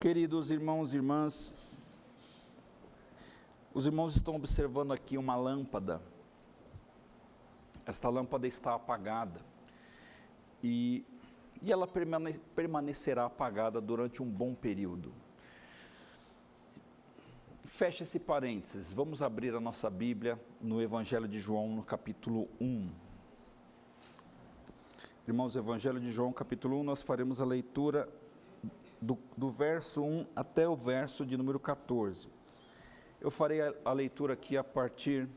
Queridos irmãos e irmãs, os irmãos estão observando aqui uma lâmpada. Esta lâmpada está apagada e, e ela permane permanecerá apagada durante um bom período. Fecha esse parênteses, vamos abrir a nossa Bíblia no Evangelho de João, no capítulo 1. Irmãos, Evangelho de João, capítulo 1, nós faremos a leitura do, do verso 1 até o verso de número 14. Eu farei a, a leitura aqui a partir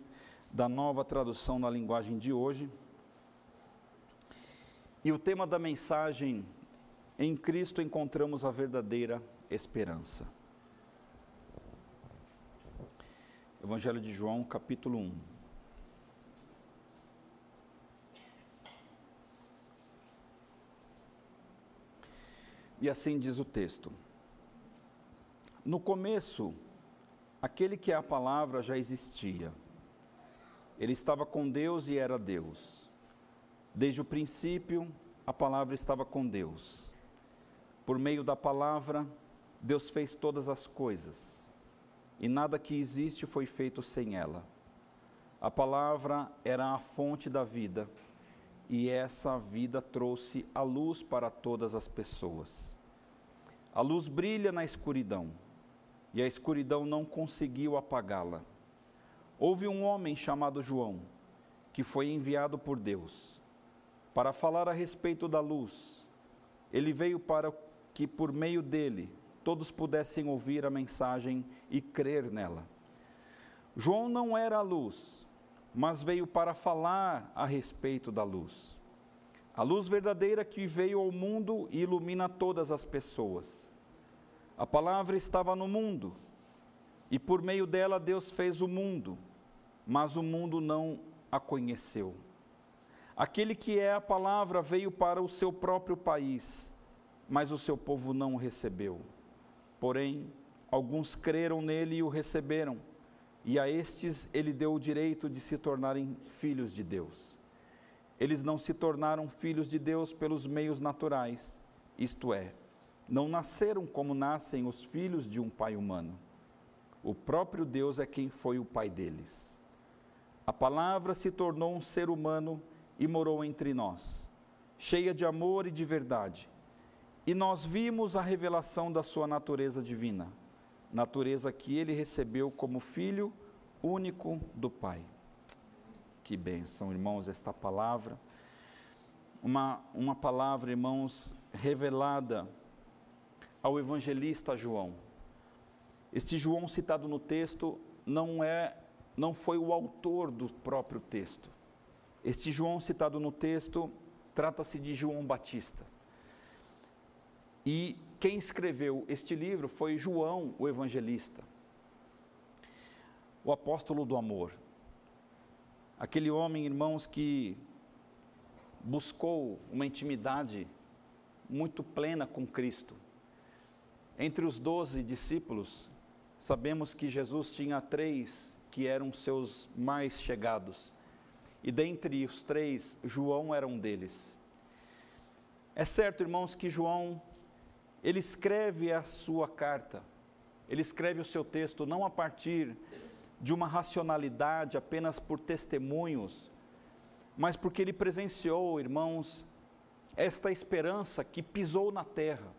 da nova tradução na linguagem de hoje. E o tema da mensagem: Em Cristo encontramos a verdadeira esperança. Evangelho de João, capítulo 1. E assim diz o texto: No começo, aquele que é a palavra já existia. Ele estava com Deus e era Deus. Desde o princípio, a palavra estava com Deus. Por meio da palavra, Deus fez todas as coisas, e nada que existe foi feito sem ela. A palavra era a fonte da vida e essa vida trouxe a luz para todas as pessoas. A luz brilha na escuridão, e a escuridão não conseguiu apagá-la. Houve um homem chamado João, que foi enviado por Deus para falar a respeito da luz. Ele veio para que por meio dele todos pudessem ouvir a mensagem e crer nela. João não era a luz, mas veio para falar a respeito da luz. A luz verdadeira que veio ao mundo e ilumina todas as pessoas. A palavra estava no mundo, e por meio dela Deus fez o mundo, mas o mundo não a conheceu. Aquele que é a palavra veio para o seu próprio país, mas o seu povo não o recebeu. Porém, alguns creram nele e o receberam e a estes ele deu o direito de se tornarem filhos de Deus. Eles não se tornaram filhos de Deus pelos meios naturais, isto é, não nasceram como nascem os filhos de um pai humano. O próprio Deus é quem foi o pai deles. A palavra se tornou um ser humano e morou entre nós, cheia de amor e de verdade. E nós vimos a revelação da sua natureza divina natureza que ele recebeu como filho único do Pai. Que bênção, irmãos, esta palavra. Uma, uma palavra, irmãos, revelada ao evangelista João. Este João citado no texto não é não foi o autor do próprio texto. Este João citado no texto trata-se de João Batista. E quem escreveu este livro foi João, o evangelista, o apóstolo do amor. Aquele homem, irmãos, que buscou uma intimidade muito plena com Cristo. Entre os doze discípulos, sabemos que Jesus tinha três que eram seus mais chegados. E dentre os três, João era um deles. É certo, irmãos, que João ele escreve a sua carta, ele escreve o seu texto não a partir de uma racionalidade apenas por testemunhos, mas porque ele presenciou, irmãos, esta esperança que pisou na terra.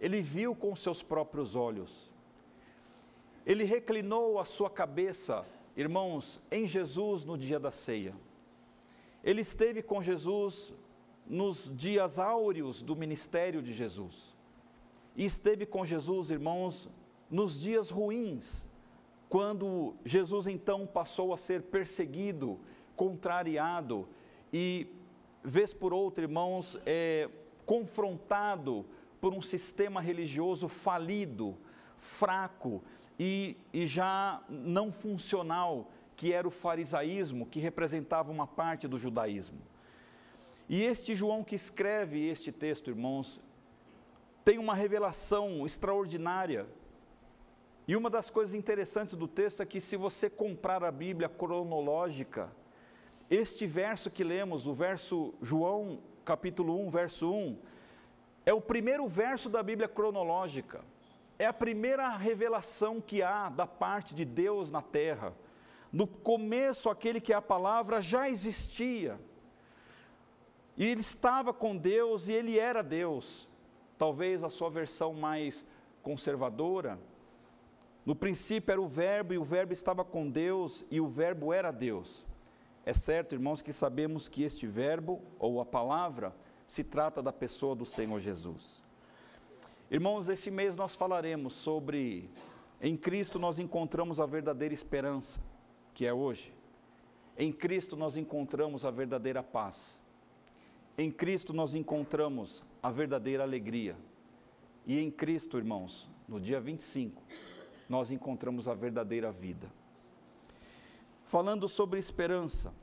Ele viu com seus próprios olhos. Ele reclinou a sua cabeça, irmãos, em Jesus no dia da ceia. Ele esteve com Jesus nos dias áureos do ministério de Jesus e esteve com Jesus, irmãos, nos dias ruins, quando Jesus então passou a ser perseguido, contrariado e, vez por outra, irmãos, é, confrontado por um sistema religioso falido, fraco e, e já não funcional, que era o farisaísmo, que representava uma parte do judaísmo. E este João que escreve este texto, irmãos, tem uma revelação extraordinária. E uma das coisas interessantes do texto é que, se você comprar a Bíblia cronológica, este verso que lemos, o verso João, capítulo 1, verso 1, é o primeiro verso da Bíblia cronológica. é a primeira revelação que há da parte de Deus na terra. No começo, aquele que é a palavra já existia. E ele estava com Deus e ele era Deus. Talvez a sua versão mais conservadora. No princípio era o Verbo e o Verbo estava com Deus e o Verbo era Deus. É certo, irmãos, que sabemos que este Verbo ou a palavra se trata da pessoa do Senhor Jesus. Irmãos, este mês nós falaremos sobre em Cristo nós encontramos a verdadeira esperança, que é hoje. Em Cristo nós encontramos a verdadeira paz. Em Cristo nós encontramos a verdadeira alegria. E em Cristo, irmãos, no dia 25, nós encontramos a verdadeira vida. Falando sobre esperança,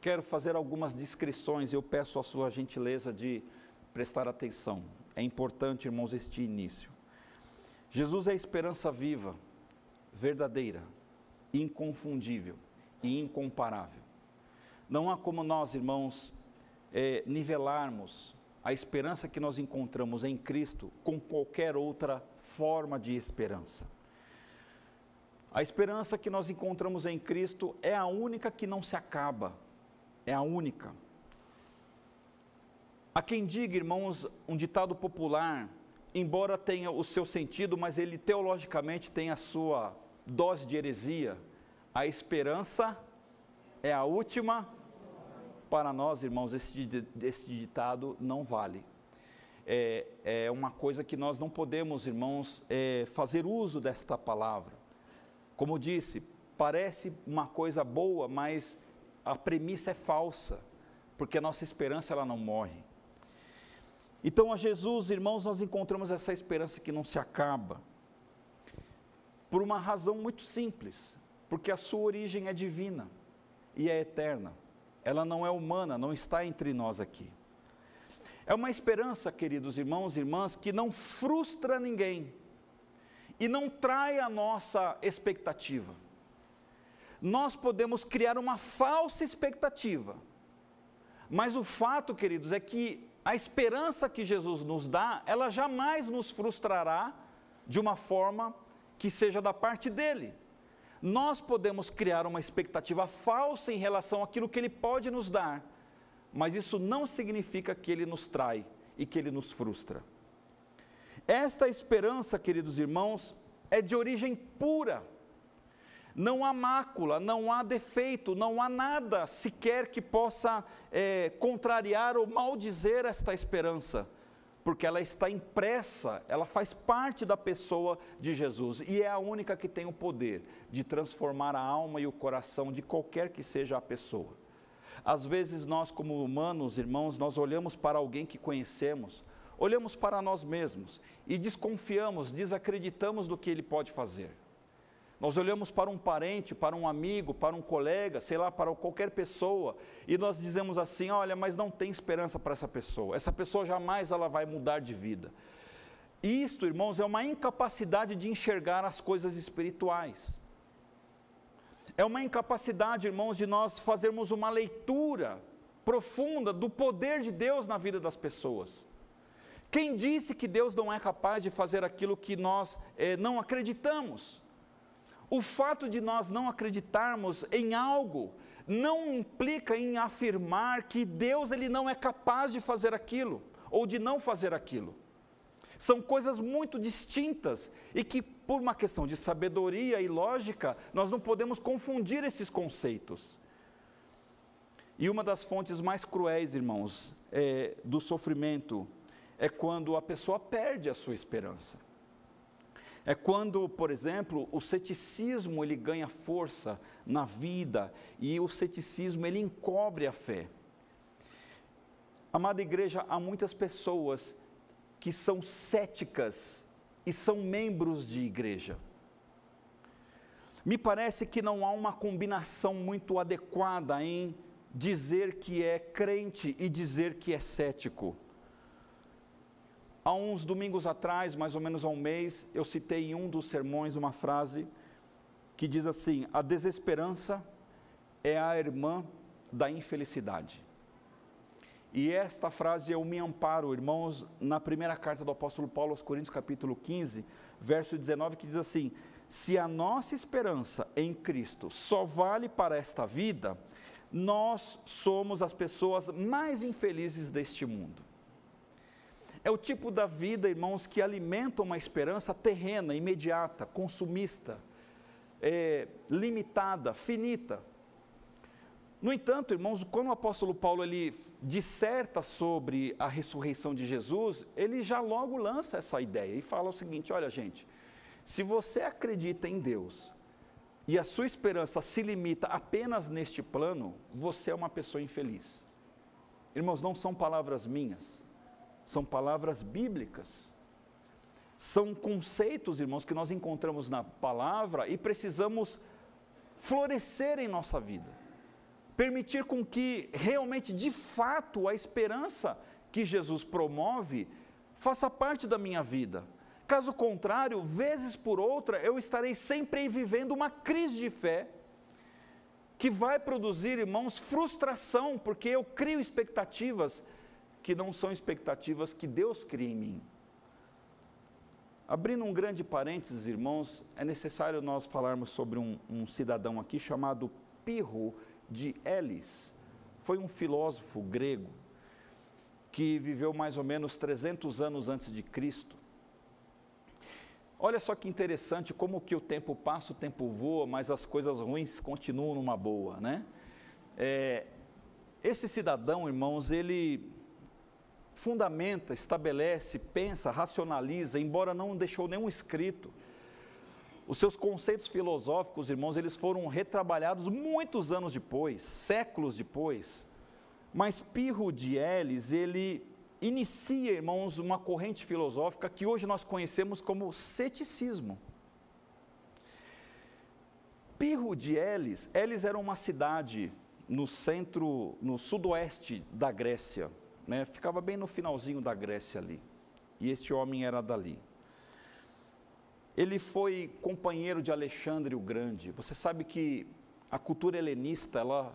quero fazer algumas descrições e eu peço a sua gentileza de prestar atenção. É importante, irmãos, este início. Jesus é a esperança viva, verdadeira, inconfundível e incomparável. Não há como nós, irmãos, é, nivelarmos a esperança que nós encontramos em Cristo com qualquer outra forma de esperança. A esperança que nós encontramos em Cristo é a única que não se acaba, é a única. Há quem diga, irmãos, um ditado popular, embora tenha o seu sentido, mas ele teologicamente tem a sua dose de heresia. A esperança é a última. Para nós, irmãos, esse, esse ditado não vale. É, é, uma coisa que nós não podemos, irmãos, é, fazer uso desta palavra. Como disse, parece uma coisa boa, mas a premissa é falsa, porque a nossa esperança ela não morre. Então, a Jesus, irmãos, nós encontramos essa esperança que não se acaba, por uma razão muito simples, porque a sua origem é divina e é eterna, ela não é humana, não está entre nós aqui. É uma esperança, queridos irmãos e irmãs, que não frustra ninguém, e não trai a nossa expectativa. Nós podemos criar uma falsa expectativa, mas o fato, queridos, é que a esperança que Jesus nos dá, ela jamais nos frustrará de uma forma que seja da parte dele. Nós podemos criar uma expectativa falsa em relação àquilo que ele pode nos dar, mas isso não significa que ele nos trai e que ele nos frustra. Esta esperança, queridos irmãos, é de origem pura. Não há mácula, não há defeito, não há nada sequer que possa é, contrariar ou maldizer esta esperança, porque ela está impressa, ela faz parte da pessoa de Jesus e é a única que tem o poder de transformar a alma e o coração de qualquer que seja a pessoa. Às vezes nós, como humanos, irmãos, nós olhamos para alguém que conhecemos, olhamos para nós mesmos e desconfiamos, desacreditamos do que ele pode fazer. Nós olhamos para um parente, para um amigo, para um colega, sei lá, para qualquer pessoa, e nós dizemos assim: olha, mas não tem esperança para essa pessoa, essa pessoa jamais ela vai mudar de vida. Isto, irmãos, é uma incapacidade de enxergar as coisas espirituais. É uma incapacidade, irmãos, de nós fazermos uma leitura profunda do poder de Deus na vida das pessoas. Quem disse que Deus não é capaz de fazer aquilo que nós eh, não acreditamos? O fato de nós não acreditarmos em algo não implica em afirmar que Deus ele não é capaz de fazer aquilo ou de não fazer aquilo. São coisas muito distintas e que, por uma questão de sabedoria e lógica, nós não podemos confundir esses conceitos. E uma das fontes mais cruéis, irmãos, é, do sofrimento é quando a pessoa perde a sua esperança. É quando, por exemplo, o ceticismo ele ganha força na vida e o ceticismo ele encobre a fé. Amada igreja, há muitas pessoas que são céticas e são membros de igreja. Me parece que não há uma combinação muito adequada em dizer que é crente e dizer que é cético. Há uns domingos atrás, mais ou menos há um mês, eu citei em um dos sermões uma frase que diz assim: a desesperança é a irmã da infelicidade. E esta frase eu me amparo, irmãos, na primeira carta do apóstolo Paulo aos Coríntios, capítulo 15, verso 19, que diz assim: Se a nossa esperança em Cristo só vale para esta vida, nós somos as pessoas mais infelizes deste mundo. É o tipo da vida, irmãos, que alimenta uma esperança terrena, imediata, consumista, é, limitada, finita. No entanto, irmãos, quando o apóstolo Paulo ele disserta sobre a ressurreição de Jesus, ele já logo lança essa ideia e fala o seguinte: olha, gente, se você acredita em Deus e a sua esperança se limita apenas neste plano, você é uma pessoa infeliz. Irmãos, não são palavras minhas, são palavras bíblicas. São conceitos, irmãos, que nós encontramos na palavra e precisamos florescer em nossa vida. Permitir com que realmente, de fato, a esperança que Jesus promove faça parte da minha vida. Caso contrário, vezes por outra, eu estarei sempre vivendo uma crise de fé que vai produzir, irmãos, frustração, porque eu crio expectativas que não são expectativas que Deus cria em mim. Abrindo um grande parênteses, irmãos, é necessário nós falarmos sobre um, um cidadão aqui chamado Pirro de Elis. Foi um filósofo grego que viveu mais ou menos 300 anos antes de Cristo. Olha só que interessante como que o tempo passa, o tempo voa, mas as coisas ruins continuam numa boa, né? É, esse cidadão, irmãos, ele fundamenta, estabelece, pensa, racionaliza, embora não deixou nenhum escrito. Os seus conceitos filosóficos, irmãos, eles foram retrabalhados muitos anos depois, séculos depois. Mas Pirro de Elis, ele inicia, irmãos, uma corrente filosófica que hoje nós conhecemos como ceticismo. Pirro de Elis, Elis era uma cidade no centro, no sudoeste da Grécia, né? ficava bem no finalzinho da Grécia ali. E este homem era dali. Ele foi companheiro de Alexandre o Grande. Você sabe que a cultura helenista, ela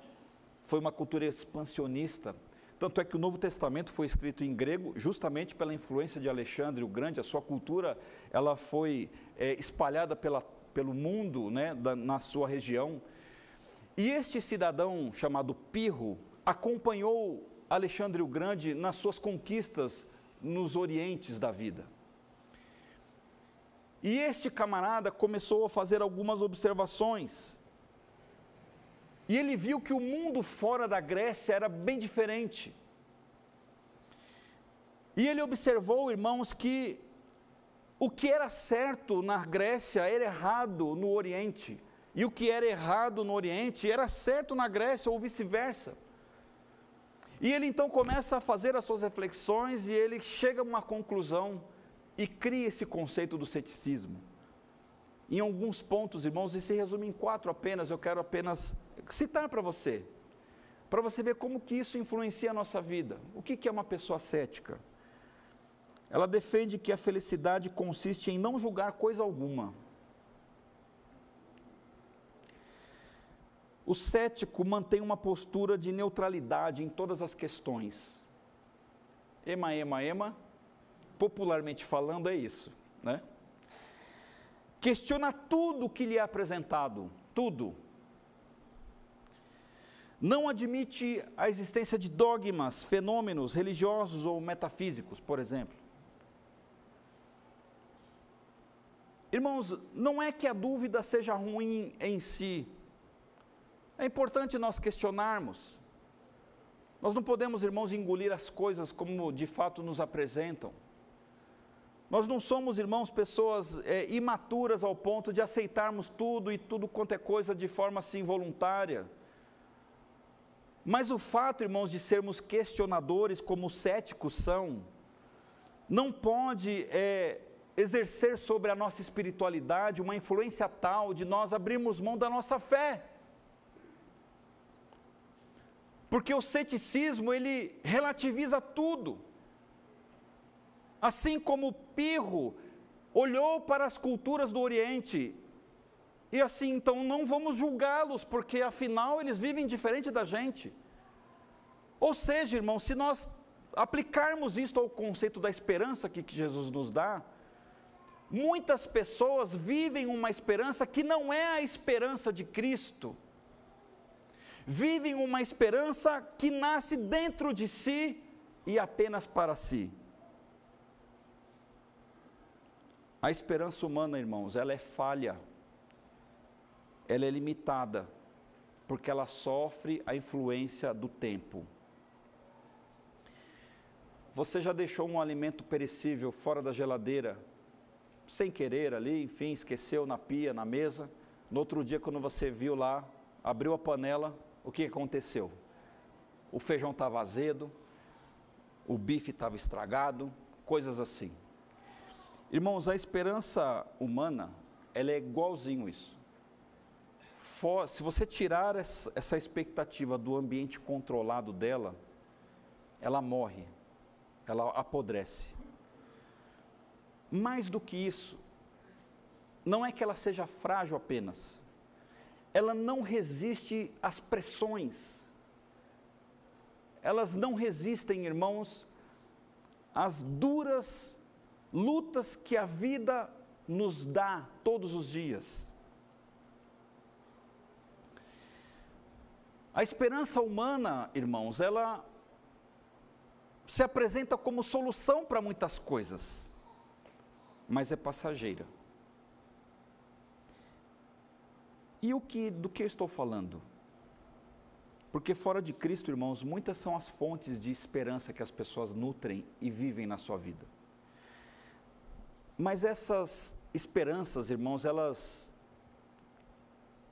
foi uma cultura expansionista. Tanto é que o Novo Testamento foi escrito em grego, justamente pela influência de Alexandre o Grande. A sua cultura, ela foi é, espalhada pela, pelo mundo, né, da, na sua região. E este cidadão chamado Pirro acompanhou Alexandre o Grande nas suas conquistas nos orientes da vida. E este camarada começou a fazer algumas observações. E ele viu que o mundo fora da Grécia era bem diferente. E ele observou, irmãos, que o que era certo na Grécia era errado no Oriente. E o que era errado no Oriente era certo na Grécia ou vice-versa. E ele então começa a fazer as suas reflexões e ele chega a uma conclusão e cria esse conceito do ceticismo. Em alguns pontos, irmãos, e se resume em quatro apenas, eu quero apenas citar para você, para você ver como que isso influencia a nossa vida. O que, que é uma pessoa cética? Ela defende que a felicidade consiste em não julgar coisa alguma. O cético mantém uma postura de neutralidade em todas as questões. Ema, ema, ema, popularmente falando, é isso, né? Questiona tudo que lhe é apresentado, tudo. Não admite a existência de dogmas, fenômenos religiosos ou metafísicos, por exemplo. Irmãos, não é que a dúvida seja ruim em si. É importante nós questionarmos. Nós não podemos, irmãos, engolir as coisas como de fato nos apresentam. Nós não somos, irmãos, pessoas é, imaturas ao ponto de aceitarmos tudo e tudo quanto é coisa de forma assim voluntária. Mas o fato, irmãos, de sermos questionadores, como os céticos são, não pode é, exercer sobre a nossa espiritualidade uma influência tal de nós abrirmos mão da nossa fé. Porque o ceticismo, ele relativiza tudo. Assim como Pirro olhou para as culturas do Oriente e assim, então não vamos julgá-los, porque afinal eles vivem diferente da gente. Ou seja, irmão, se nós aplicarmos isto ao conceito da esperança que, que Jesus nos dá, muitas pessoas vivem uma esperança que não é a esperança de Cristo. Vivem uma esperança que nasce dentro de si e apenas para si. A esperança humana, irmãos, ela é falha, ela é limitada, porque ela sofre a influência do tempo. Você já deixou um alimento perecível fora da geladeira, sem querer ali, enfim, esqueceu na pia, na mesa. No outro dia, quando você viu lá, abriu a panela, o que aconteceu? O feijão estava azedo, o bife estava estragado, coisas assim. Irmãos, a esperança humana, ela é igualzinho isso. For, se você tirar essa, essa expectativa do ambiente controlado dela, ela morre, ela apodrece. Mais do que isso, não é que ela seja frágil apenas, ela não resiste às pressões, elas não resistem, irmãos, às duras lutas que a vida nos dá todos os dias. A esperança humana, irmãos, ela se apresenta como solução para muitas coisas, mas é passageira. E o que do que eu estou falando? Porque fora de Cristo, irmãos, muitas são as fontes de esperança que as pessoas nutrem e vivem na sua vida. Mas essas esperanças, irmãos, elas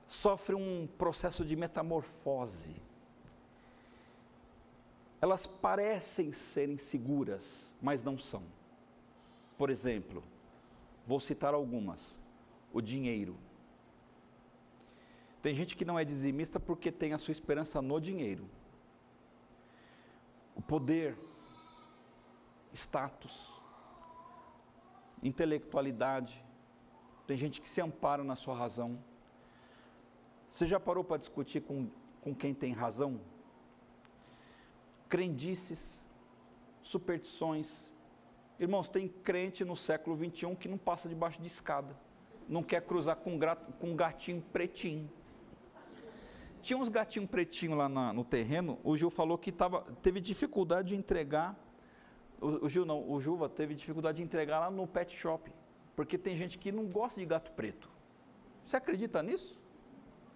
sofrem um processo de metamorfose. Elas parecem serem seguras, mas não são. Por exemplo, vou citar algumas: o dinheiro. Tem gente que não é dizimista porque tem a sua esperança no dinheiro. O poder, status, intelectualidade, tem gente que se ampara na sua razão. Você já parou para discutir com, com quem tem razão? Crendices, superstições. Irmãos, tem crente no século 21 que não passa debaixo de escada, não quer cruzar com um gatinho pretinho. Tinha uns gatinhos pretinhos lá na, no terreno, o Gil falou que tava, teve dificuldade de entregar o, o Gil não, o Juva teve dificuldade de entregar lá no pet shop, porque tem gente que não gosta de gato preto. Você acredita nisso?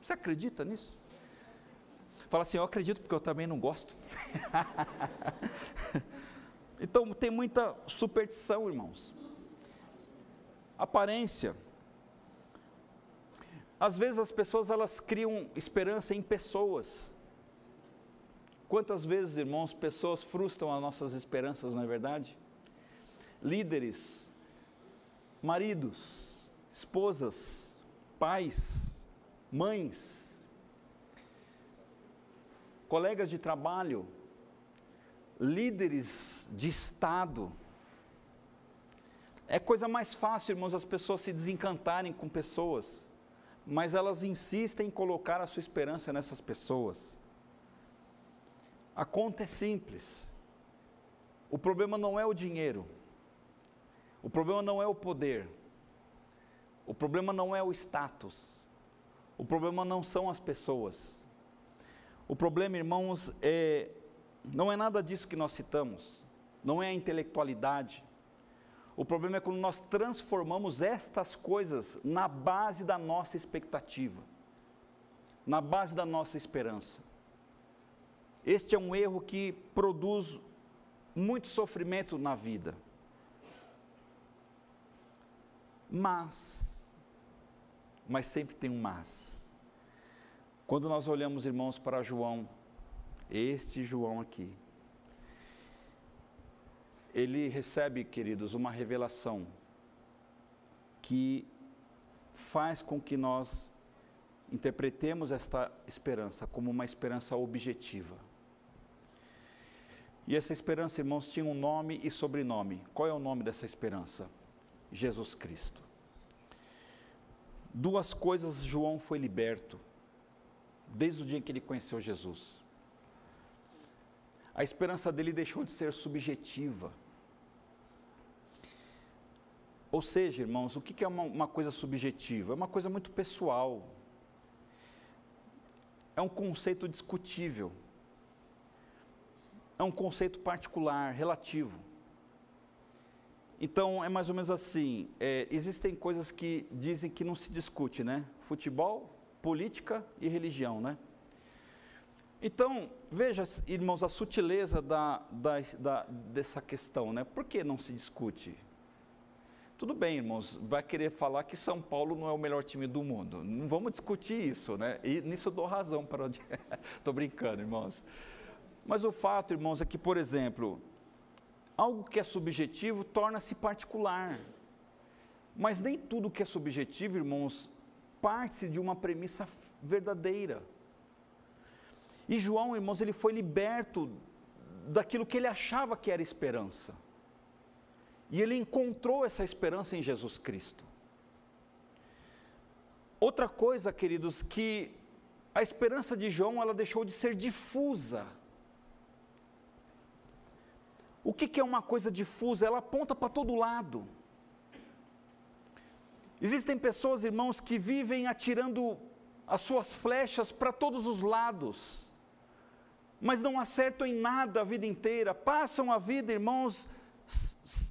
Você acredita nisso? Fala assim, eu acredito porque eu também não gosto. então tem muita superstição, irmãos. Aparência. Às vezes as pessoas elas criam esperança em pessoas. Quantas vezes, irmãos, pessoas frustram as nossas esperanças, não é verdade? Líderes, maridos, esposas, pais, mães, colegas de trabalho, líderes de Estado. É coisa mais fácil, irmãos, as pessoas se desencantarem com pessoas, mas elas insistem em colocar a sua esperança nessas pessoas. A conta é simples. O problema não é o dinheiro. O problema não é o poder. O problema não é o status. O problema não são as pessoas. O problema, irmãos, é não é nada disso que nós citamos. Não é a intelectualidade. O problema é quando nós transformamos estas coisas na base da nossa expectativa, na base da nossa esperança. Este é um erro que produz muito sofrimento na vida. Mas, mas sempre tem um mas. Quando nós olhamos, irmãos, para João, este João aqui, ele recebe, queridos, uma revelação que faz com que nós interpretemos esta esperança como uma esperança objetiva. E essa esperança, irmãos, tinha um nome e sobrenome. Qual é o nome dessa esperança? Jesus Cristo. Duas coisas João foi liberto, desde o dia em que ele conheceu Jesus. a esperança dele deixou de ser subjetiva. Ou seja, irmãos, o que é uma, uma coisa subjetiva? É uma coisa muito pessoal. É um conceito discutível. É um conceito particular, relativo. Então, é mais ou menos assim: é, existem coisas que dizem que não se discute, né? Futebol, política e religião, né? Então, veja, irmãos, a sutileza da, da, da, dessa questão, né? Por que não se discute? Tudo bem, irmãos, vai querer falar que São Paulo não é o melhor time do mundo. Não vamos discutir isso, né? E nisso eu dou razão para. Estou brincando, irmãos. Mas o fato, irmãos, é que, por exemplo, algo que é subjetivo torna-se particular. Mas nem tudo que é subjetivo, irmãos, parte de uma premissa verdadeira. E João, irmãos, ele foi liberto daquilo que ele achava que era esperança. E ele encontrou essa esperança em Jesus Cristo. Outra coisa, queridos, que a esperança de João, ela deixou de ser difusa. O que, que é uma coisa difusa? Ela aponta para todo lado. Existem pessoas, irmãos, que vivem atirando as suas flechas para todos os lados mas não acertam em nada a vida inteira, passam a vida, irmãos,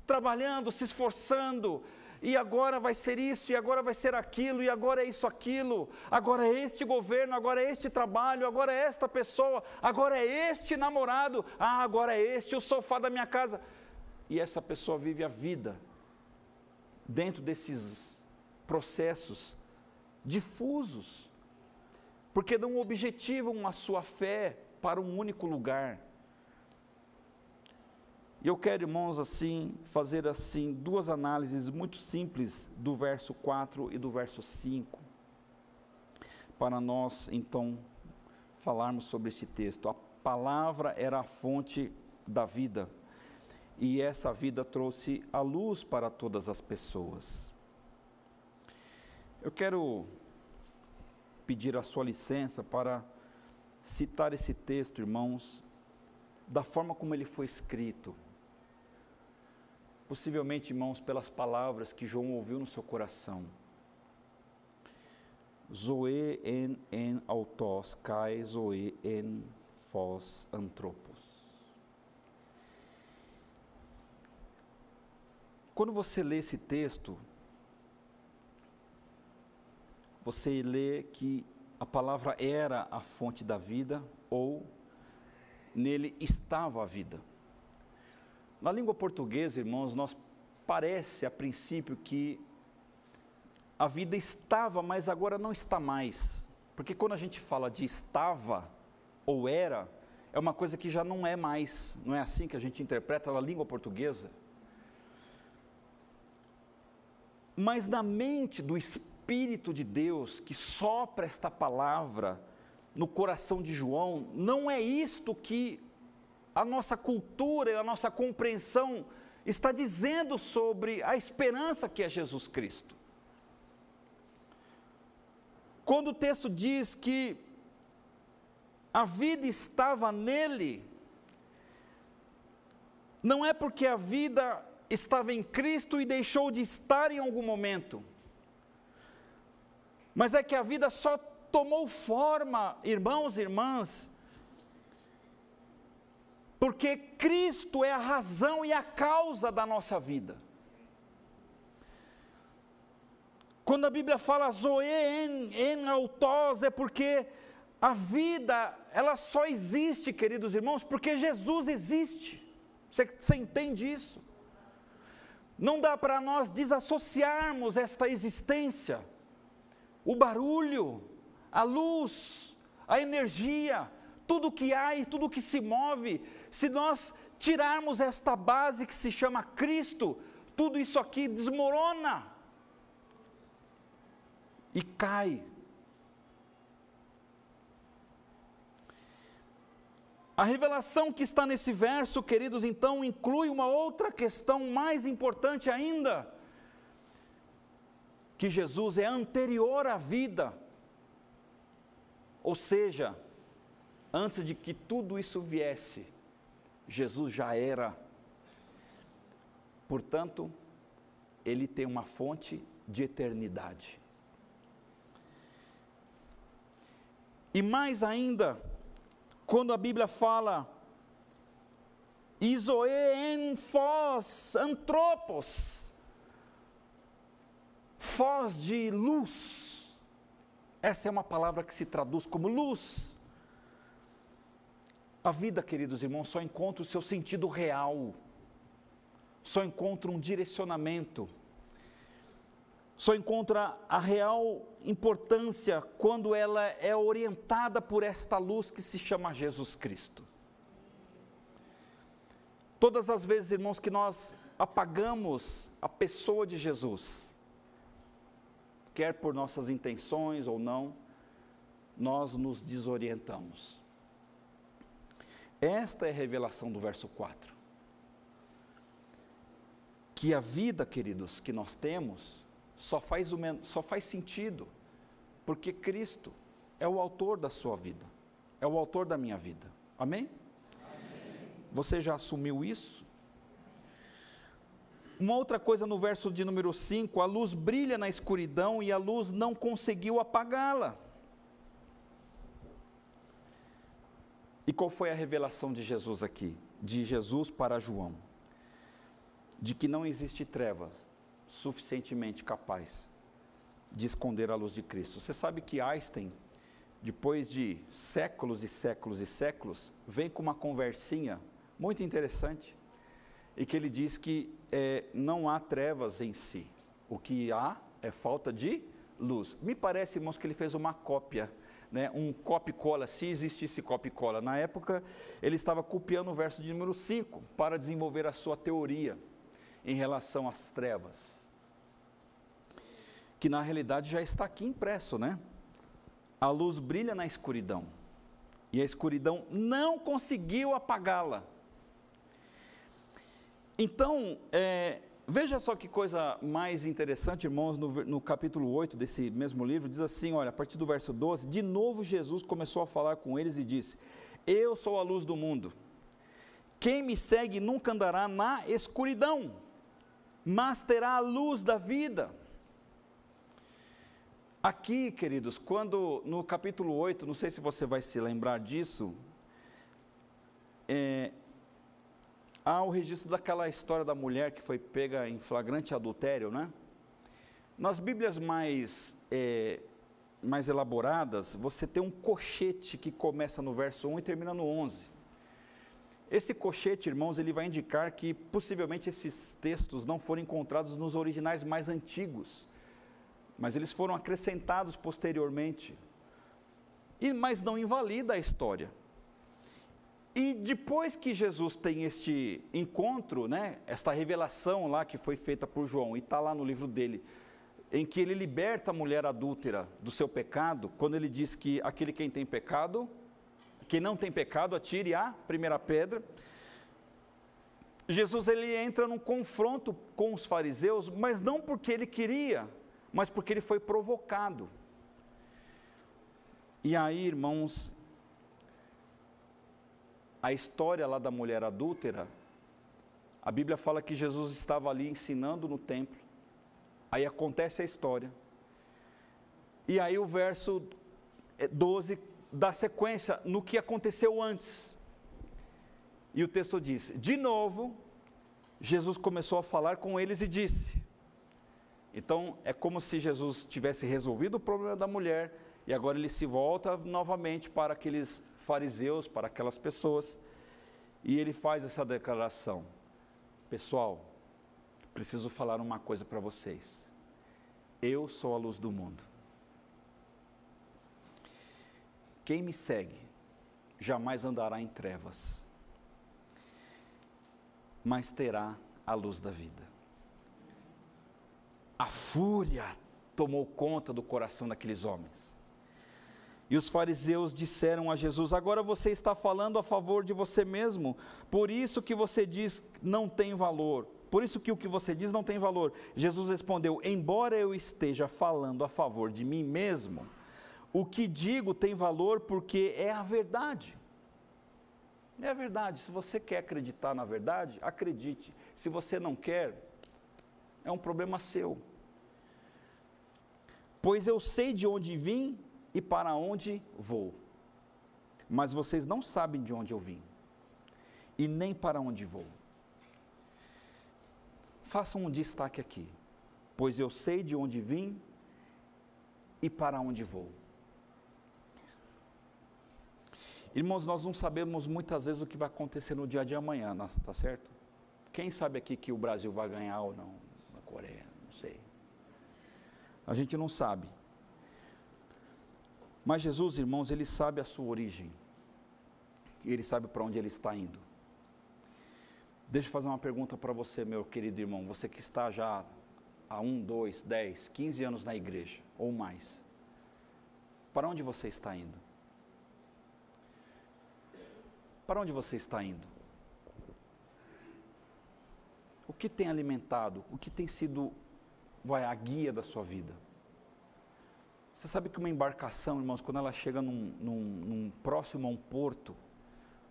trabalhando, se esforçando, e agora vai ser isso, e agora vai ser aquilo, e agora é isso, aquilo, agora é este governo, agora é este trabalho, agora é esta pessoa, agora é este namorado, ah, agora é este o sofá da minha casa. E essa pessoa vive a vida dentro desses processos difusos, porque não objetivam a sua fé para um único lugar. E eu quero, irmãos, assim, fazer assim duas análises muito simples do verso 4 e do verso 5, para nós então falarmos sobre esse texto. A palavra era a fonte da vida, e essa vida trouxe a luz para todas as pessoas. Eu quero pedir a sua licença para citar esse texto, irmãos, da forma como ele foi escrito. Possivelmente, irmãos, pelas palavras que João ouviu no seu coração. Zoe en en autos, kai zoe en phos antropos. Quando você lê esse texto, você lê que a palavra era a fonte da vida ou nele estava a vida. Na língua portuguesa, irmãos, nós parece a princípio que a vida estava, mas agora não está mais. Porque quando a gente fala de estava ou era, é uma coisa que já não é mais. Não é assim que a gente interpreta na língua portuguesa. Mas na mente do Espírito, de Deus que sopra esta palavra no coração de João, não é isto que a nossa cultura e a nossa compreensão está dizendo sobre a esperança que é Jesus Cristo. Quando o texto diz que a vida estava nele, não é porque a vida estava em Cristo e deixou de estar em algum momento mas é que a vida só tomou forma, irmãos e irmãs, porque Cristo é a razão e a causa da nossa vida. Quando a Bíblia fala Zoe en, en autos, é porque a vida, ela só existe, queridos irmãos, porque Jesus existe. Você, você entende isso? Não dá para nós desassociarmos esta existência o barulho, a luz, a energia, tudo que há e tudo que se move, se nós tirarmos esta base que se chama Cristo, tudo isso aqui desmorona e cai. A revelação que está nesse verso, queridos, então inclui uma outra questão mais importante ainda que Jesus é anterior à vida. Ou seja, antes de que tudo isso viesse, Jesus já era. Portanto, ele tem uma fonte de eternidade. E mais ainda, quando a Bíblia fala Isoe en fós antropos, foz de luz. Essa é uma palavra que se traduz como luz. A vida, queridos irmãos, só encontra o seu sentido real, só encontra um direcionamento, só encontra a real importância quando ela é orientada por esta luz que se chama Jesus Cristo. Todas as vezes, irmãos, que nós apagamos a pessoa de Jesus, quer por nossas intenções ou não, nós nos desorientamos. Esta é a revelação do verso 4. Que a vida, queridos, que nós temos, só faz, só faz sentido porque Cristo é o autor da sua vida, é o autor da minha vida. Amém? Você já assumiu isso? Uma outra coisa no verso de número 5: a luz brilha na escuridão e a luz não conseguiu apagá-la. E qual foi a revelação de Jesus aqui? De Jesus para João? De que não existe trevas suficientemente capaz de esconder a luz de Cristo. Você sabe que Einstein, depois de séculos e séculos e séculos, vem com uma conversinha muito interessante, e que ele diz que é, não há trevas em si, o que há é falta de luz. Me parece, irmãos, que ele fez uma cópia, né, um copy-cola, se existisse copy-cola. Na época, ele estava copiando o verso de número 5 para desenvolver a sua teoria em relação às trevas. Que na realidade já está aqui impresso, né? A luz brilha na escuridão, e a escuridão não conseguiu apagá-la. Então, é, veja só que coisa mais interessante, irmãos, no, no, capítulo 8 desse mesmo livro, diz assim: olha, a partir do verso 12, de novo Jesus começou a falar com eles e disse: Eu sou a luz do mundo. Quem me segue nunca andará na escuridão, mas terá a luz da vida. Aqui, queridos, quando no capítulo 8, não sei se você vai se lembrar disso, é, há o registro daquela história da mulher que foi pega em flagrante adultério, né? Nas Bíblias mais, é, mais elaboradas, você tem um cochete que começa no verso 1 e termina no 11. Esse cochete, irmãos, ele vai indicar que possivelmente esses textos não foram encontrados nos originais mais antigos, mas eles foram acrescentados posteriormente. E, mas não invalida a história. E depois que Jesus tem este encontro, né, esta revelação lá que foi feita por João, e está lá no livro dele, em que ele liberta a mulher adúltera do seu pecado, quando ele diz que aquele quem tem pecado, quem não tem pecado, atire a primeira pedra. Jesus ele entra num confronto com os fariseus, mas não porque ele queria, mas porque ele foi provocado. E aí, irmãos, a história lá da mulher adúltera, a Bíblia fala que Jesus estava ali ensinando no templo. Aí acontece a história. E aí o verso 12 dá sequência no que aconteceu antes. E o texto diz: De novo, Jesus começou a falar com eles e disse. Então é como se Jesus tivesse resolvido o problema da mulher e agora ele se volta novamente para aqueles fariseus, para aquelas pessoas, e ele faz essa declaração: Pessoal, preciso falar uma coisa para vocês. Eu sou a luz do mundo. Quem me segue jamais andará em trevas, mas terá a luz da vida. A fúria tomou conta do coração daqueles homens. E os fariseus disseram a Jesus: Agora você está falando a favor de você mesmo, por isso que você diz não tem valor. Por isso que o que você diz não tem valor. Jesus respondeu: Embora eu esteja falando a favor de mim mesmo, o que digo tem valor porque é a verdade. É a verdade. Se você quer acreditar na verdade, acredite. Se você não quer, é um problema seu. Pois eu sei de onde vim e para onde vou. Mas vocês não sabem de onde eu vim e nem para onde vou. Façam um destaque aqui. Pois eu sei de onde vim e para onde vou. Irmãos, nós não sabemos muitas vezes o que vai acontecer no dia de amanhã, tá certo? Quem sabe aqui que o Brasil vai ganhar ou não na Coreia? Não sei. A gente não sabe. Mas Jesus, irmãos, ele sabe a sua origem. E ele sabe para onde ele está indo. Deixa eu fazer uma pergunta para você, meu querido irmão. Você que está já há um, dois, dez, quinze anos na igreja, ou mais. Para onde você está indo? Para onde você está indo? O que tem alimentado? O que tem sido vai, a guia da sua vida? Você sabe que uma embarcação, irmãos, quando ela chega num, num, num próximo a um porto,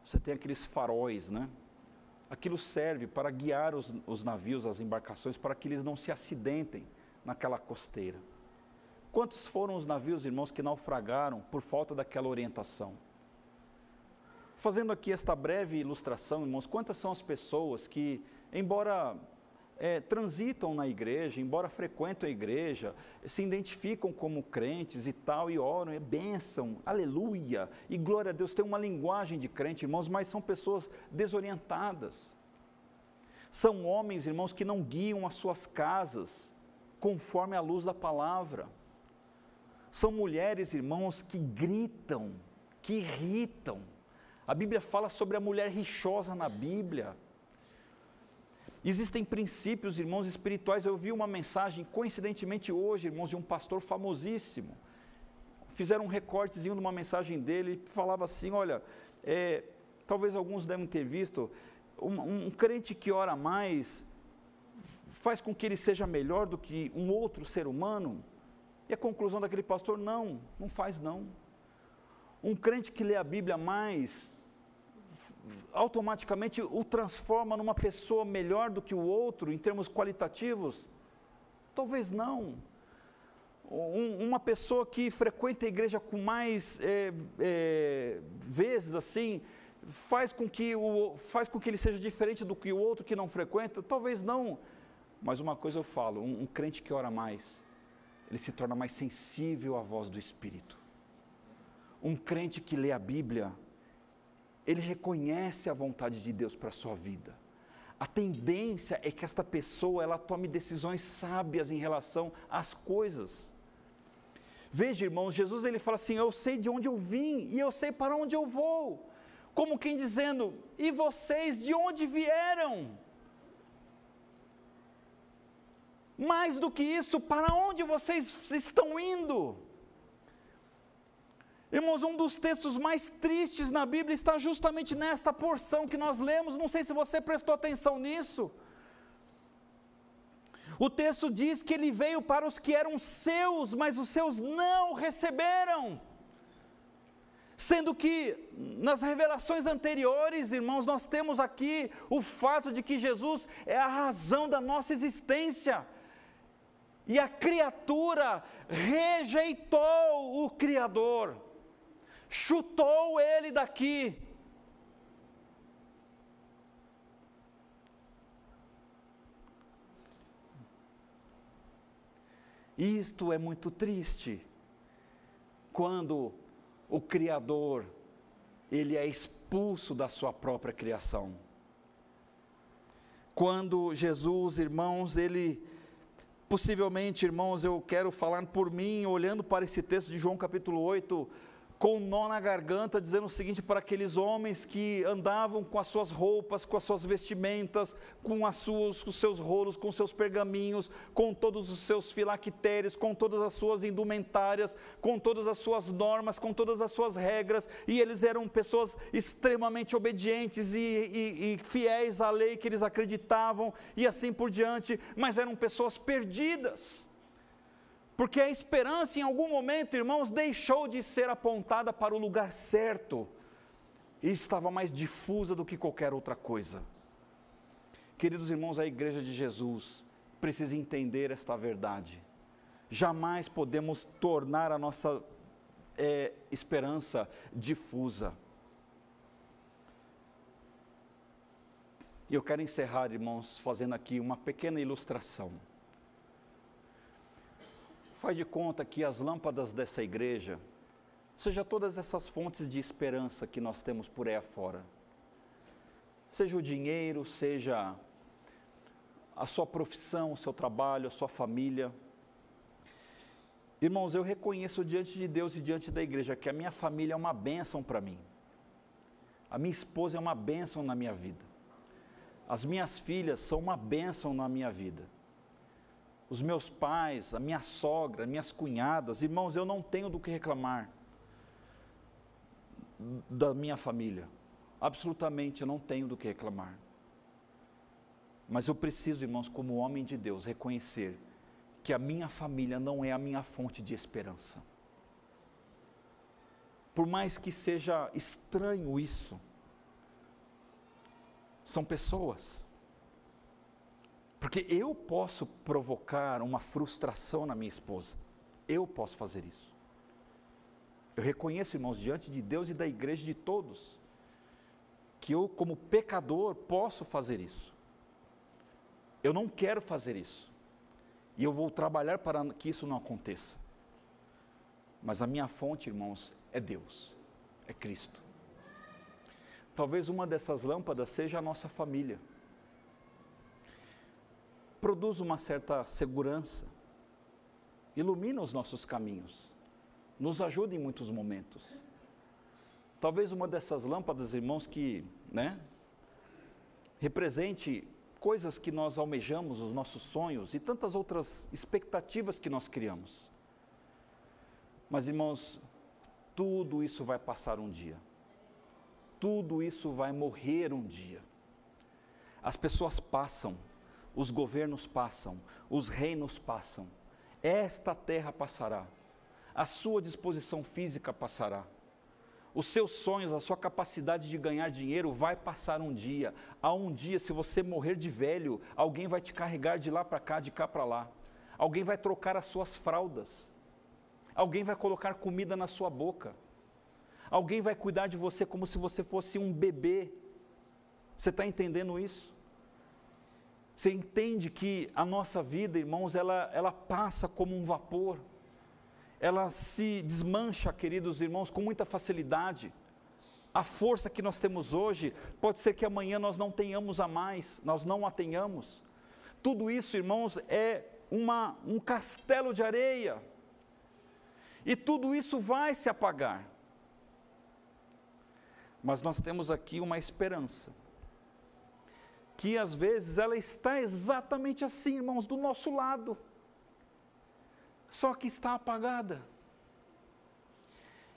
você tem aqueles faróis, né? Aquilo serve para guiar os, os navios, as embarcações, para que eles não se acidentem naquela costeira. Quantos foram os navios, irmãos, que naufragaram por falta daquela orientação? Fazendo aqui esta breve ilustração, irmãos, quantas são as pessoas que, embora é, transitam na igreja, embora frequentam a igreja, se identificam como crentes e tal, e oram, é bênção, aleluia, e glória a Deus, tem uma linguagem de crente, irmãos, mas são pessoas desorientadas. São homens, irmãos, que não guiam as suas casas conforme a luz da palavra. São mulheres, irmãos, que gritam, que irritam, a Bíblia fala sobre a mulher rixosa na Bíblia. Existem princípios, irmãos espirituais. Eu vi uma mensagem, coincidentemente hoje, irmãos, de um pastor famosíssimo. Fizeram um recortezinho de uma mensagem dele, falava assim: olha, é, talvez alguns devem ter visto, um, um crente que ora mais faz com que ele seja melhor do que um outro ser humano. E a conclusão daquele pastor: não, não faz não. Um crente que lê a Bíblia mais automaticamente o transforma numa pessoa melhor do que o outro em termos qualitativos? Talvez não. Um, uma pessoa que frequenta a igreja com mais é, é, vezes assim, faz com, que o, faz com que ele seja diferente do que o outro que não frequenta? Talvez não. Mas uma coisa eu falo: um, um crente que ora mais, ele se torna mais sensível à voz do Espírito. Um crente que lê a Bíblia, ele reconhece a vontade de Deus para a sua vida. A tendência é que esta pessoa ela tome decisões sábias em relação às coisas. Veja, irmãos, Jesus ele fala assim: "Eu sei de onde eu vim e eu sei para onde eu vou". Como quem dizendo: "E vocês de onde vieram?" Mais do que isso, para onde vocês estão indo? Irmãos, um dos textos mais tristes na Bíblia está justamente nesta porção que nós lemos. Não sei se você prestou atenção nisso. O texto diz que ele veio para os que eram seus, mas os seus não receberam. Sendo que nas revelações anteriores, irmãos, nós temos aqui o fato de que Jesus é a razão da nossa existência. E a criatura rejeitou o Criador chutou ele daqui. Isto é muito triste. Quando o Criador, ele é expulso da sua própria criação. Quando Jesus, irmãos, ele possivelmente, irmãos, eu quero falar por mim, olhando para esse texto de João capítulo 8, com um nó na garganta, dizendo o seguinte para aqueles homens que andavam com as suas roupas, com as suas vestimentas, com, as suas, com os seus rolos, com os seus pergaminhos, com todos os seus filactérios, com todas as suas indumentárias, com todas as suas normas, com todas as suas regras, e eles eram pessoas extremamente obedientes e, e, e fiéis à lei que eles acreditavam, e assim por diante, mas eram pessoas perdidas porque a esperança, em algum momento, irmãos, deixou de ser apontada para o lugar certo. e estava mais difusa do que qualquer outra coisa. Queridos irmãos, a igreja de Jesus precisa entender esta verdade. Jamais podemos tornar a nossa é, esperança difusa. E eu quero encerrar, irmãos, fazendo aqui uma pequena ilustração. Faz de conta que as lâmpadas dessa igreja seja todas essas fontes de esperança que nós temos por aí afora. Seja o dinheiro, seja a sua profissão, o seu trabalho, a sua família. Irmãos, eu reconheço diante de Deus e diante da igreja que a minha família é uma bênção para mim. A minha esposa é uma bênção na minha vida. As minhas filhas são uma bênção na minha vida. Os meus pais, a minha sogra, minhas cunhadas, irmãos, eu não tenho do que reclamar da minha família. Absolutamente, eu não tenho do que reclamar. Mas eu preciso, irmãos, como homem de Deus, reconhecer que a minha família não é a minha fonte de esperança. Por mais que seja estranho isso, são pessoas. Porque eu posso provocar uma frustração na minha esposa. Eu posso fazer isso. Eu reconheço, irmãos, diante de Deus e da igreja de todos, que eu, como pecador, posso fazer isso. Eu não quero fazer isso. E eu vou trabalhar para que isso não aconteça. Mas a minha fonte, irmãos, é Deus, é Cristo. Talvez uma dessas lâmpadas seja a nossa família. Produz uma certa segurança, ilumina os nossos caminhos nos ajuda em muitos momentos. Talvez uma dessas lâmpadas, irmãos, que, né, represente coisas que nós almejamos, os nossos sonhos e tantas outras expectativas que nós criamos. Mas, irmãos, tudo isso vai passar um dia. Tudo isso vai morrer um dia. As pessoas passam, os governos passam, os reinos passam. Esta terra passará a sua disposição física passará. Os seus sonhos, a sua capacidade de ganhar dinheiro vai passar um dia. Há um dia, se você morrer de velho, alguém vai te carregar de lá para cá, de cá para lá. Alguém vai trocar as suas fraldas. Alguém vai colocar comida na sua boca. Alguém vai cuidar de você como se você fosse um bebê. Você está entendendo isso? Você entende que a nossa vida, irmãos, ela, ela passa como um vapor ela se desmancha, queridos irmãos, com muita facilidade. A força que nós temos hoje, pode ser que amanhã nós não tenhamos a mais, nós não a tenhamos. Tudo isso, irmãos, é uma, um castelo de areia. E tudo isso vai se apagar. Mas nós temos aqui uma esperança. Que às vezes ela está exatamente assim, irmãos, do nosso lado só que está apagada.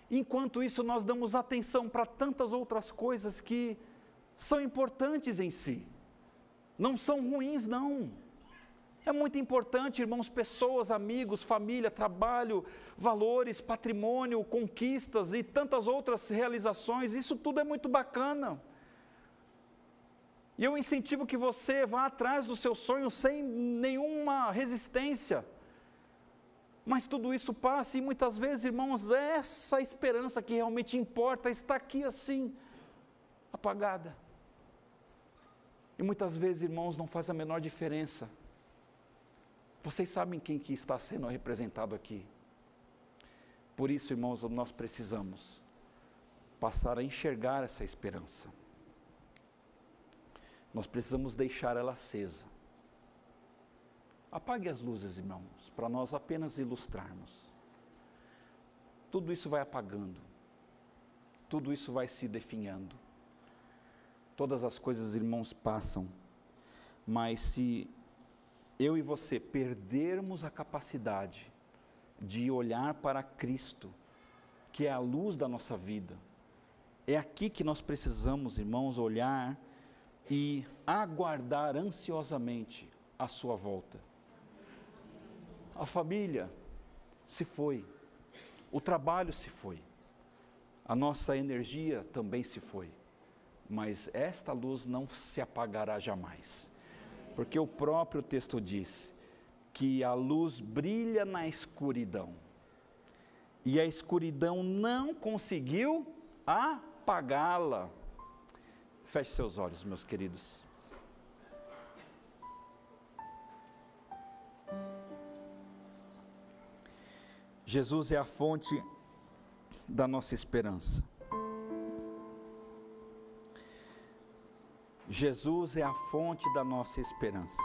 Enquanto isso, nós damos atenção para tantas outras coisas que são importantes em si. Não são ruins, não. É muito importante, irmãos, pessoas, amigos, família, trabalho, valores, patrimônio, conquistas e tantas outras realizações. Isso tudo é muito bacana. E eu incentivo que você vá atrás do seu sonho sem nenhuma resistência. Mas tudo isso passa e muitas vezes, irmãos, essa esperança que realmente importa está aqui assim, apagada. E muitas vezes, irmãos, não faz a menor diferença. Vocês sabem quem que está sendo representado aqui. Por isso, irmãos, nós precisamos passar a enxergar essa esperança. Nós precisamos deixar ela acesa. Apague as luzes, irmãos, para nós apenas ilustrarmos. Tudo isso vai apagando, tudo isso vai se definhando. Todas as coisas, irmãos, passam, mas se eu e você perdermos a capacidade de olhar para Cristo, que é a luz da nossa vida, é aqui que nós precisamos, irmãos, olhar e aguardar ansiosamente a Sua volta a família se foi, o trabalho se foi, a nossa energia também se foi, mas esta luz não se apagará jamais, porque o próprio texto diz que a luz brilha na escuridão e a escuridão não conseguiu apagá-la. Feche seus olhos, meus queridos. Jesus é a fonte da nossa esperança. Jesus é a fonte da nossa esperança.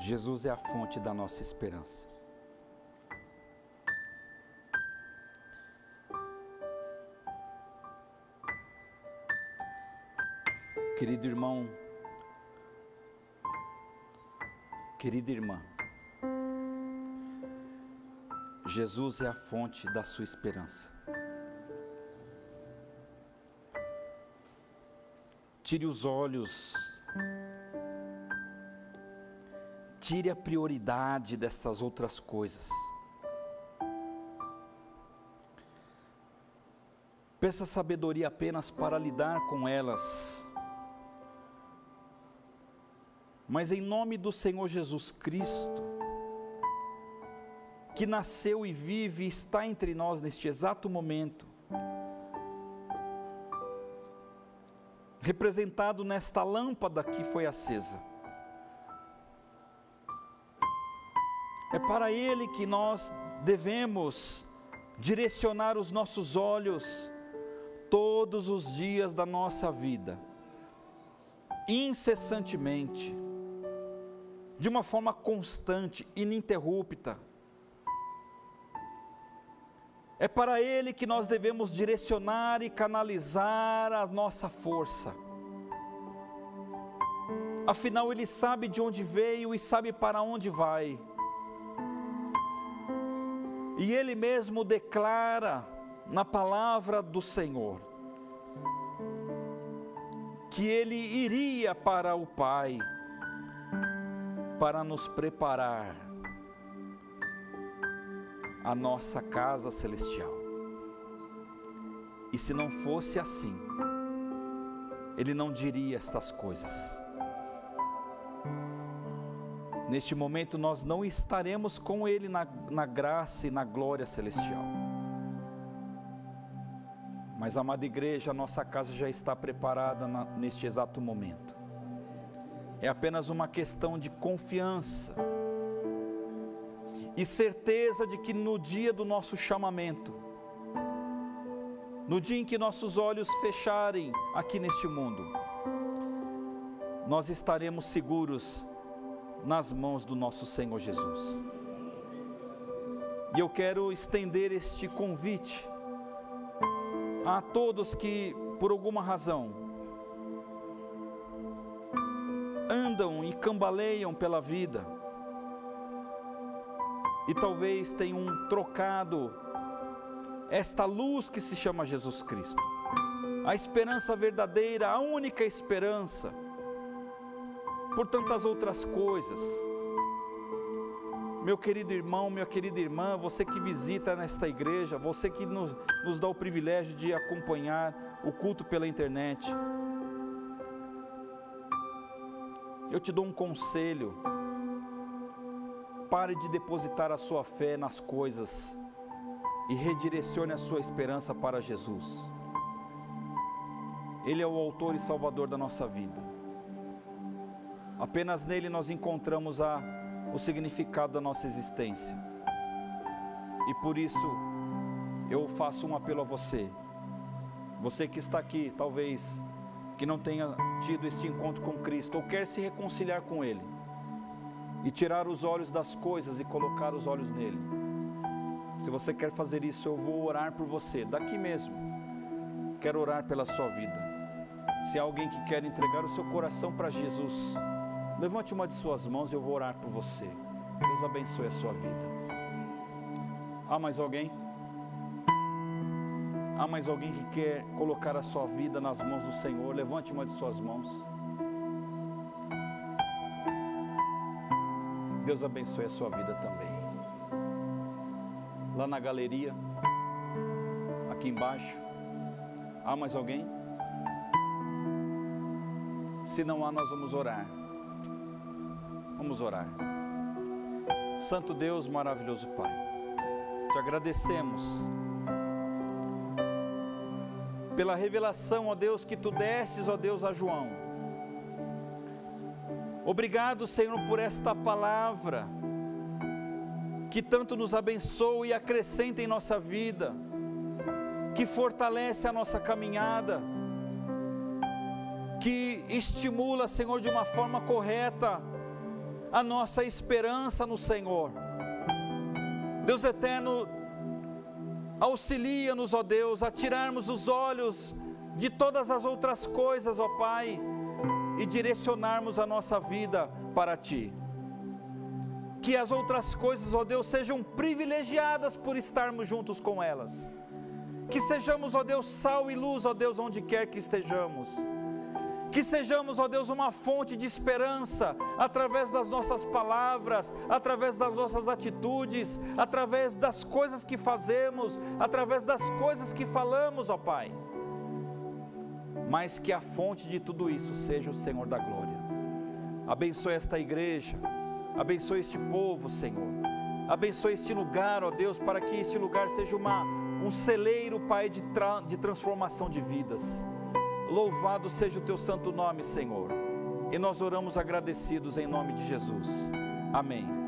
Jesus é a fonte da nossa esperança. Querido irmão, querida irmã, Jesus é a fonte da sua esperança. Tire os olhos, tire a prioridade dessas outras coisas. Peça sabedoria apenas para lidar com elas. Mas em nome do Senhor Jesus Cristo, que nasceu e vive e está entre nós neste exato momento, representado nesta lâmpada que foi acesa. É para Ele que nós devemos direcionar os nossos olhos todos os dias da nossa vida, incessantemente, de uma forma constante, ininterrupta é para Ele que nós devemos direcionar e canalizar a nossa força. Afinal, Ele sabe de onde veio e sabe para onde vai. E Ele mesmo declara na palavra do Senhor que Ele iria para o Pai para nos preparar a nossa casa celestial. E se não fosse assim, ele não diria estas coisas. Neste momento nós não estaremos com Ele na, na graça e na glória celestial. Mas, amada igreja, a nossa casa já está preparada na, neste exato momento. É apenas uma questão de confiança e certeza de que no dia do nosso chamamento, no dia em que nossos olhos fecharem aqui neste mundo, nós estaremos seguros nas mãos do nosso Senhor Jesus. E eu quero estender este convite a todos que, por alguma razão, andam e cambaleiam pela vida, e talvez tenham trocado esta luz que se chama Jesus Cristo, a esperança verdadeira, a única esperança, por tantas outras coisas. Meu querido irmão, minha querida irmã, você que visita nesta igreja, você que nos, nos dá o privilégio de acompanhar o culto pela internet, eu te dou um conselho Pare de depositar a sua fé nas coisas e redirecione a sua esperança para Jesus. Ele é o autor e salvador da nossa vida. Apenas nele nós encontramos a, o significado da nossa existência. E por isso eu faço um apelo a você. Você que está aqui, talvez que não tenha tido este encontro com Cristo ou quer se reconciliar com Ele e tirar os olhos das coisas e colocar os olhos nele. Se você quer fazer isso, eu vou orar por você, daqui mesmo. Quero orar pela sua vida. Se há alguém que quer entregar o seu coração para Jesus, levante uma de suas mãos e eu vou orar por você. Deus abençoe a sua vida. Há mais alguém? Há mais alguém que quer colocar a sua vida nas mãos do Senhor? Levante uma de suas mãos. Deus abençoe a sua vida também. lá na galeria, aqui embaixo. Há mais alguém? Se não há, nós vamos orar. Vamos orar. Santo Deus, maravilhoso Pai, te agradecemos pela revelação, ó Deus, que tu destes, ó Deus, a João. Obrigado, Senhor, por esta palavra que tanto nos abençoa e acrescenta em nossa vida, que fortalece a nossa caminhada, que estimula, Senhor, de uma forma correta a nossa esperança no Senhor. Deus eterno, Auxilia-nos, ó Deus, a tirarmos os olhos de todas as outras coisas, ó Pai, e direcionarmos a nossa vida para Ti. Que as outras coisas, ó Deus, sejam privilegiadas por estarmos juntos com elas. Que sejamos, ó Deus, sal e luz, ó Deus, onde quer que estejamos que sejamos, ó Deus, uma fonte de esperança através das nossas palavras, através das nossas atitudes, através das coisas que fazemos, através das coisas que falamos, ó Pai. Mas que a fonte de tudo isso seja o Senhor da glória. Abençoe esta igreja, abençoe este povo, Senhor. Abençoe este lugar, ó Deus, para que este lugar seja uma, um celeiro, Pai, de, tra de transformação de vidas Louvado seja o teu santo nome, Senhor. E nós oramos agradecidos em nome de Jesus. Amém.